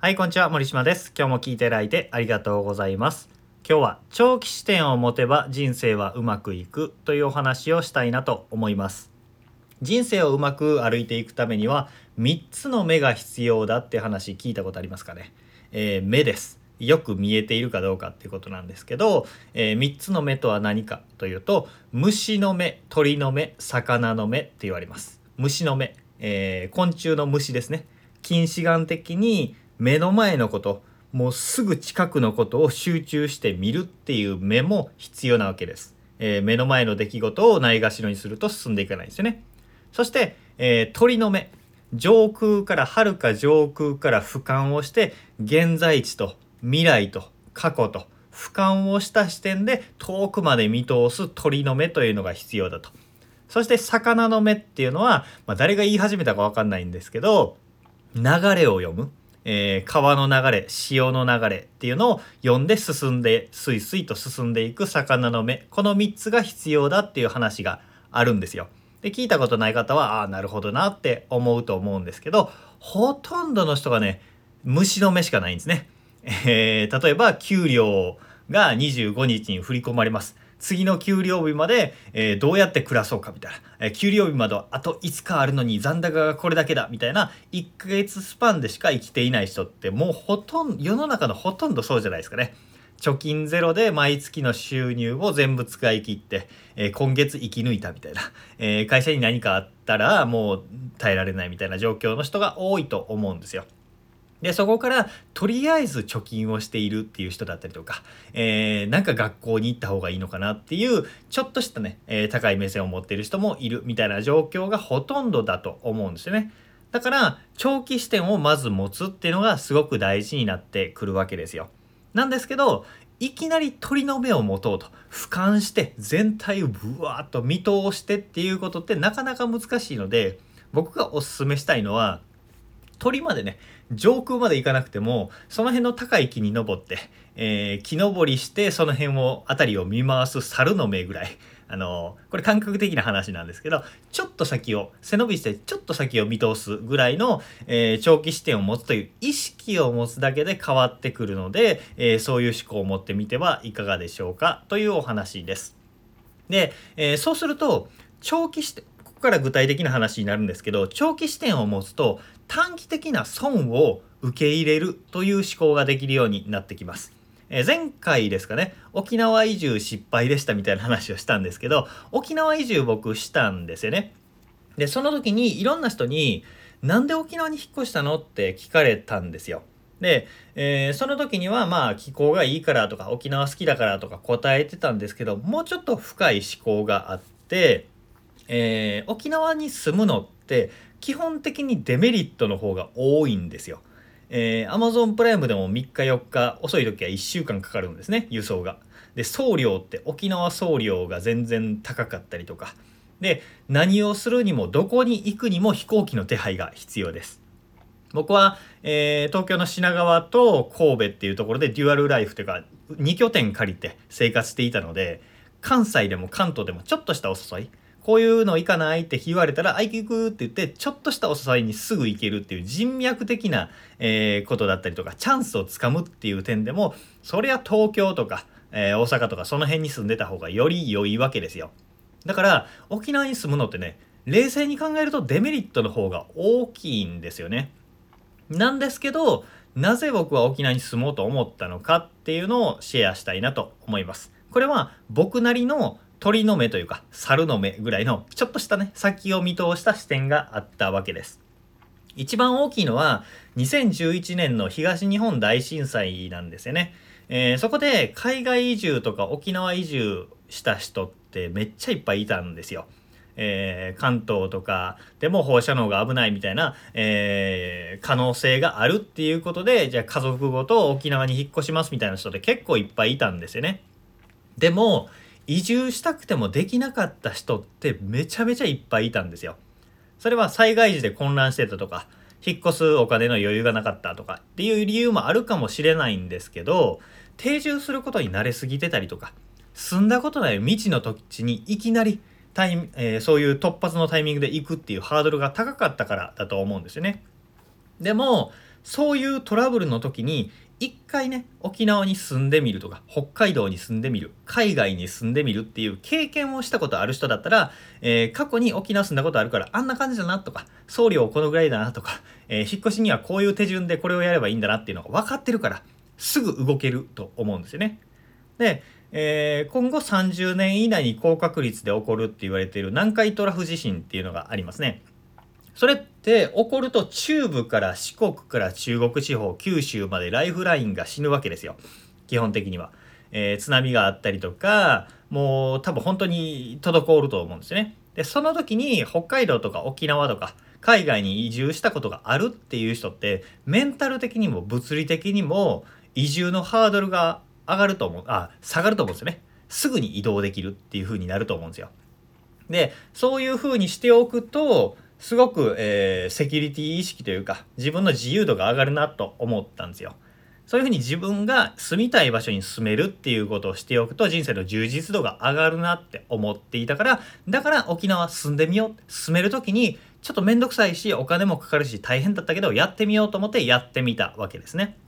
はい、こんにちは。森島です。今日も聞いていただいてありがとうございます。今日は長期視点を持てば人生はうまくいくというお話をしたいなと思います。人生をうまく歩いていくためには3つの目が必要だって話聞いたことありますかね、えー目です。よく見えているかどうかっていうことなんですけど、え3つの目とは何かというと虫の目鳥の目魚の目って言われます虫の目、えー昆虫の虫ですね近視眼的に目の前のこともうすぐ近くのことを集中して見るっていう目も必要なわけです、えー目の前の出来事をないがしろにすると進んでいかないですよね。そして、えー鳥の目。上空から遥か上空から俯瞰をして現在地と未来と過去と俯瞰をした視点で遠くまで見通す鳥の目というのが必要だと。そして魚の目っていうのは、まあ、誰が言い始めたか分かんないんですけど流れを読む、えー川の流れ潮の流れっていうのを読んで進んでスイスイと進んでいく魚の目この3つが必要だっていう話があるんですよ。で聞いたことない方はああなるほどなって思うと思うんですけどほとんどの人がね虫の目しかないんですね。えー例えば給料が25日に振り込まれます。次の給料日まで、えーどうやって暮らそうかみたいな、えー給料日まであと5日あるのに残高がこれだけだみたいな1ヶ月スパンでしか生きていない人ってもうほとんど世の中のほとんどそうじゃないですかね。貯金ゼロで毎月の収入を全部使い切って、えー今月生き抜いたみたいな、え会社に何かあったらもう耐えられないみたいな状況の人が多いと思うんですよ。でそこからとりあえず貯金をしているっていう人だったりとか、えーなんか学校に行った方がいいのかなっていうちょっとしたね、えー高い目線を持っている人もいるみたいな状況がほとんどだと思うんですよね。だから長期視点をまず持つっていうのがすごく大事になってくるわけですよ。なんですけどいきなり鳥の目を持とうと俯瞰して全体をブワーッと見通してっていうことってなかなか難しいので僕がおすすめしたいのは鳥までね上空まで行かなくてもその辺の高い木に登って、えー木登りしてその辺を辺りを見回す猿の目ぐらいあのこれ感覚的な話なんですけどちょっと先を背伸びしてちょっと先を見通すぐらいの、えー長期視点を持つという意識を持つだけで変わってくるので、えーそういう思考を持ってみてはいかがでしょうかというお話です。で、えそうすると長期視点ここから具体的な話になるんですけど長期視点を持つと短期的な損を受け入れるという思考ができるようになってきます。え前回ですかね沖縄移住失敗でしたみたいな話をしたんですけど沖縄移住僕したんですよね。でその時にいろんな人に「なんで沖縄に引っ越したの?」って聞かれたんですよ。で、えーその時にはまあ気候がいいからとか沖縄好きだからとか答えてたんですけどもうちょっと深い思考があって、えー沖縄に住むのって基本的にデメリットの方が多いんですよ。えー、Amazon プライムでも3日4日遅い時は1週間かかるんですね輸送が。で送料って沖縄送料が全然高かったりとかで何をするにもどこに行くにも飛行機の手配が必要です。僕は、えー東京の品川と神戸っていうところでデュアルライフというか2拠点借りて生活していたので関西でも関東でもちょっとしたお誘いこういうの行かないって言われたら「あ行く」って言ってちょっとしたお誘いにすぐ行けるっていう人脈的な、えーことだったりとかチャンスをつかむっていう点でもそりゃ東京とか、えー大阪とかその辺に住んでた方がより良いわけですよ。だから沖縄に住むのってね冷静に考えるとデメリットの方が大きいんですよね。なんですけどなぜ僕は沖縄に住もうと思ったのかっていうのをシェアしたいなと思います。これは僕なりの鳥の目というか猿の目ぐらいのちょっとしたね先を見通した視点があったわけです。一番大きいのは2011年の東日本大震災なんですよね。えーそこで海外移住とか沖縄移住した人ってめっちゃいっぱいいたんですよ。えー関東とかでも放射能が危ないみたいな、えー可能性があるっていうことでじゃあ家族ごと沖縄に引っ越しますみたいな人って結構いっぱいいたんですよね。でも移住したくてもできなかった人ってめちゃめちゃいっぱいいたんですよ。それは災害時で混乱してたとか引っ越すお金の余裕がなかったとかっていう理由もあるかもしれないんですけど定住することに慣れすぎてたりとか住んだことない未知の土地にいきなりタイ、えーそういう突発のタイミングで行くっていうハードルが高かったからだと思うんですよね。でもそういうトラブルの時に一回ね沖縄に住んでみるとか北海道に住んでみる海外に住んでみるっていう経験をしたことある人だったら、えー、過去に沖縄住んだことあるからあんな感じだなとか送料このぐらいだなとか、えー、引っ越しにはこういう手順でこれをやればいいんだなっていうのが分かってるからすぐ動けると思うんですよね。で、えー、今後30年以内に高確率で起こるって言われている南海トラフ地震っていうのがありますね。それって起こると中部から四国から中国地方九州までライフラインが死ぬわけですよ。基本的には、えー、津波があったりとかもう多分本当に滞ると思うんですよね。でその時に北海道とか沖縄とか海外に移住したことがあるっていう人ってメンタル的にも物理的にも移住のハードルが上がると思うあ下がると思うんですよね。すぐに移動できるっていう風になると思うんですよ。でそういう風にしておくとすごく、えー、セキュリティ意識というか自分の自由度が上がるなと思ったんですよ。そういうふうに自分が住みたい場所に住めるっていうことをしておくと人生の充実度が上がるなって思っていたからだから沖縄住んでみよう住める時にちょっと面倒くさいしお金もかかるし大変だったけどやってみようと思ってやってみたわけですね。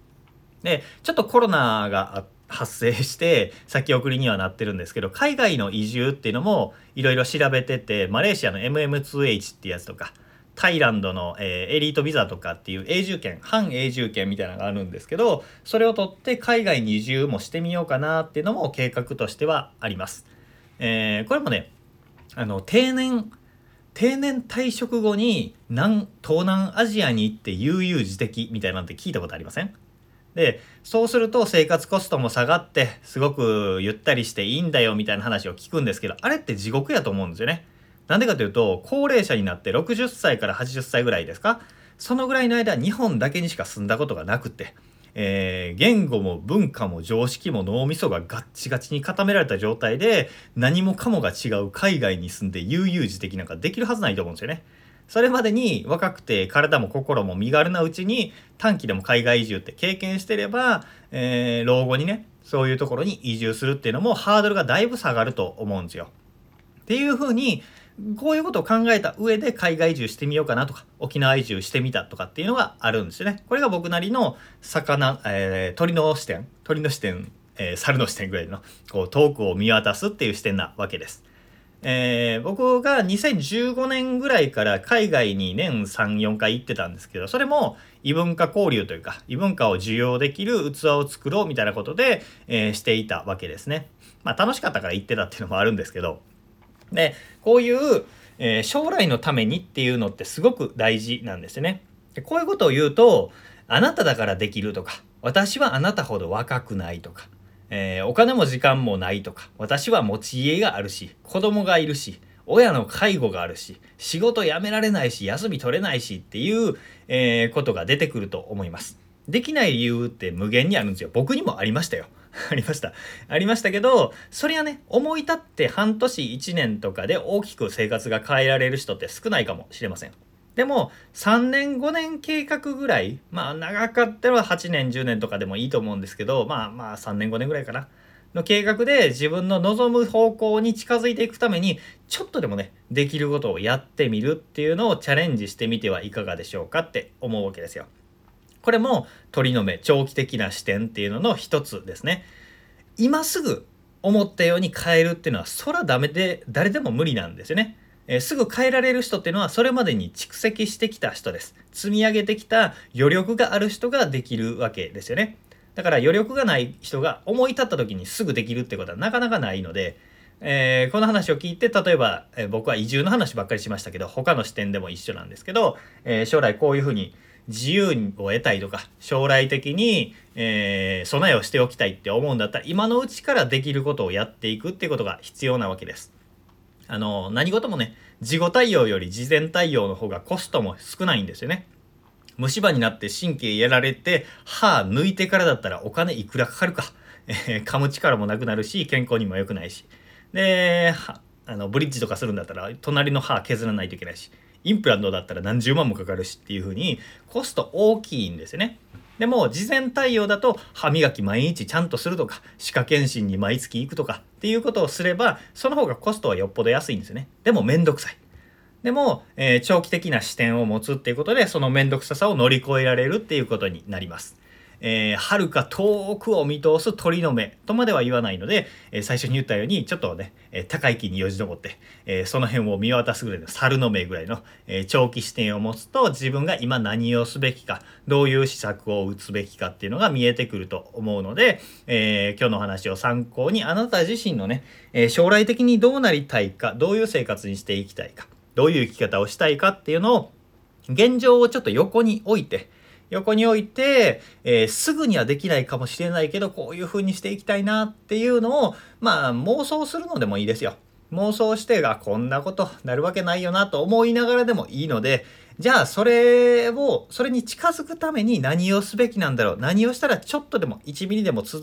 でちょっとコロナがあって発生して先送りにはなってるんですけど海外の移住っていうのもいろいろ調べててマレーシアの MM2H ってやつとかタイランドの、えー、エリートビザとかっていう永住権反永住権みたいなのがあるんですけどそれを取って海外に移住もしてみようかなっていうのも計画としてはあります。えー、これもねあの定年定年退職後に南東南アジアに行って悠々自適みたいなんて聞いたことありません？でそうすると生活コストも下がってすごくゆったりしていいんだよみたいな話を聞くんですけどあれって地獄やと思うんですよね。なんでかというと高齢者になって60歳から80歳ぐらいですか？そのぐらいの間日本だけにしか住んだことがなくて、えー、言語も文化も常識も脳みそがガッチガチに固められた状態で何もかもが違う海外に住んで悠々自適なんかできるはずないと思うんですよね。それまでに若くて体も心も身軽なうちに短期でも海外移住って経験してれば、えー、老後にねそういうところに移住するっていうのもハードルがだいぶ下がると思うんですよ。っていうふうにこういうことを考えた上で海外移住してみようかなとか沖縄移住してみたとかっていうのがあるんですよね。これが僕なりの魚、えー、鳥の視点鳥の視点、えー、猿の視点ぐらいのこう遠くを見渡すっていう視点なわけです。えー、僕が2015年ぐらいから海外に年34回行ってたんですけどそれも異文化交流というか異文化を受容できる器を作ろうみたいなことで、えー、していたわけですね。まあ楽しかったから行ってたっていうのもあるんですけどでこういう、えー、将来のためにっていうのってすごく大事なんですね。でこういうことを言うとあなただからできるとか私はあなたほど若くないとかえー、お金も時間もないとか私は持ち家があるし子供がいるし親の介護があるし仕事辞められないし休み取れないしっていう、えー、ことが出てくると思います。できない理由って無限にあるんですよ。僕にもありましたよ。ありました。ありましたけど、それはね、思い立って半年1年とかで大きく生活が変えられる人って少ないかもしれません。でも3年5年計画ぐらいまあ長かったら8年10年とかでもいいと思うんですけどまあまあ3年5年ぐらいかなの計画で自分の望む方向に近づいていくためにちょっとでもねできることをやってみるっていうのをチャレンジしてみてはいかがでしょうかって思うわけですよ。これも鳥の目長期的な視点っていうのの一つですね。今すぐ思ったように変えるっていうのはそらダメで誰でも無理なんですよね。え、すぐ変えられる人っていうのはそれまでに蓄積してきた人です。積み上げてきた余力がある人ができるわけですよね。だから余力がない人が思い立った時にすぐできるってことはなかなかないので、えー、この話を聞いて例えば、えー、僕は移住の話ばっかりしましたけど他の視点でも一緒なんですけど、えー、将来こういうふうに自由を得たいとか将来的に、え備えをしておきたいって思うんだったら今のうちからできることをやっていくってことが必要なわけです。あの、何事もね、事後対応より事前対応の方がコストも少ないんですよね。虫歯になって神経やられて歯抜いてからだったらお金いくらかかるか。えー、噛む力もなくなるし健康にも良くないし。で、あのブリッジとかするんだったら隣の歯削らないといけないし。インプラントだったら何十万もかかるしっていう風にコスト大きいんですよね。でも事前対応だと歯磨き毎日ちゃんとするとか歯科検診に毎月行くとかっていうことをすればその方がコストはよっぽど安いんですよねでもめんどくさいでも、えー、長期的な視点を持つっていうことでその面倒くささを乗り越えられるっていうことになります。えー、遥か遠くを見通す鳥の目とまでは言わないので、えー、最初に言ったようにちょっとね、えー、高い木によじ登って、えその辺を見渡すぐらいの猿の目ぐらいの、え長期視点を持つと自分が今何をすべきかどういう施策を打つべきかっていうのが見えてくると思うので、え今日の話を参考にあなた自身のね、え将来的にどうなりたいかどういう生活にしていきたいかどういう生き方をしたいかっていうのを現状をちょっと横に置いて横に置いて、えー、すぐにはできないかもしれないけど、こういう風にしていきたいなっていうのを、まあ、妄想するのでもいいですよ。妄想してがこんなことなるわけないよなと思いながらでもいいので、じゃあそれを、それに近づくために何をすべきなんだろう。何をしたらちょっとでも1ミリでも近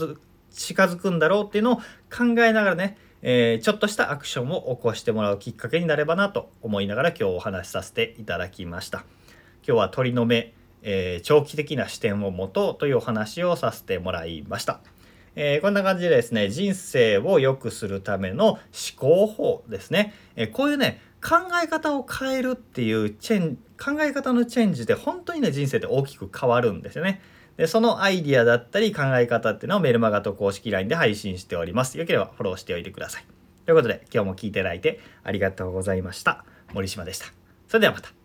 づくんだろうっていうのを考えながらね、えー、ちょっとしたアクションを起こしてもらうきっかけになればなと思いながら今日お話しさせていただきました。今日は鳥の目えー、長期的な視点を持とうというお話をさせてもらいました。えー、こんな感じでですね人生を良くするための思考法ですね、えー、こういうね考え方を変えるっていうチェン考え方のチェンジで本当にね人生って大きく変わるんですよね。でそのアイディアだったり考え方っていうのをメルマガと公式 LINE で配信しております。よければフォローしておいてください。ということで今日も聞いていただいてありがとうございました。森島でした。それではまた。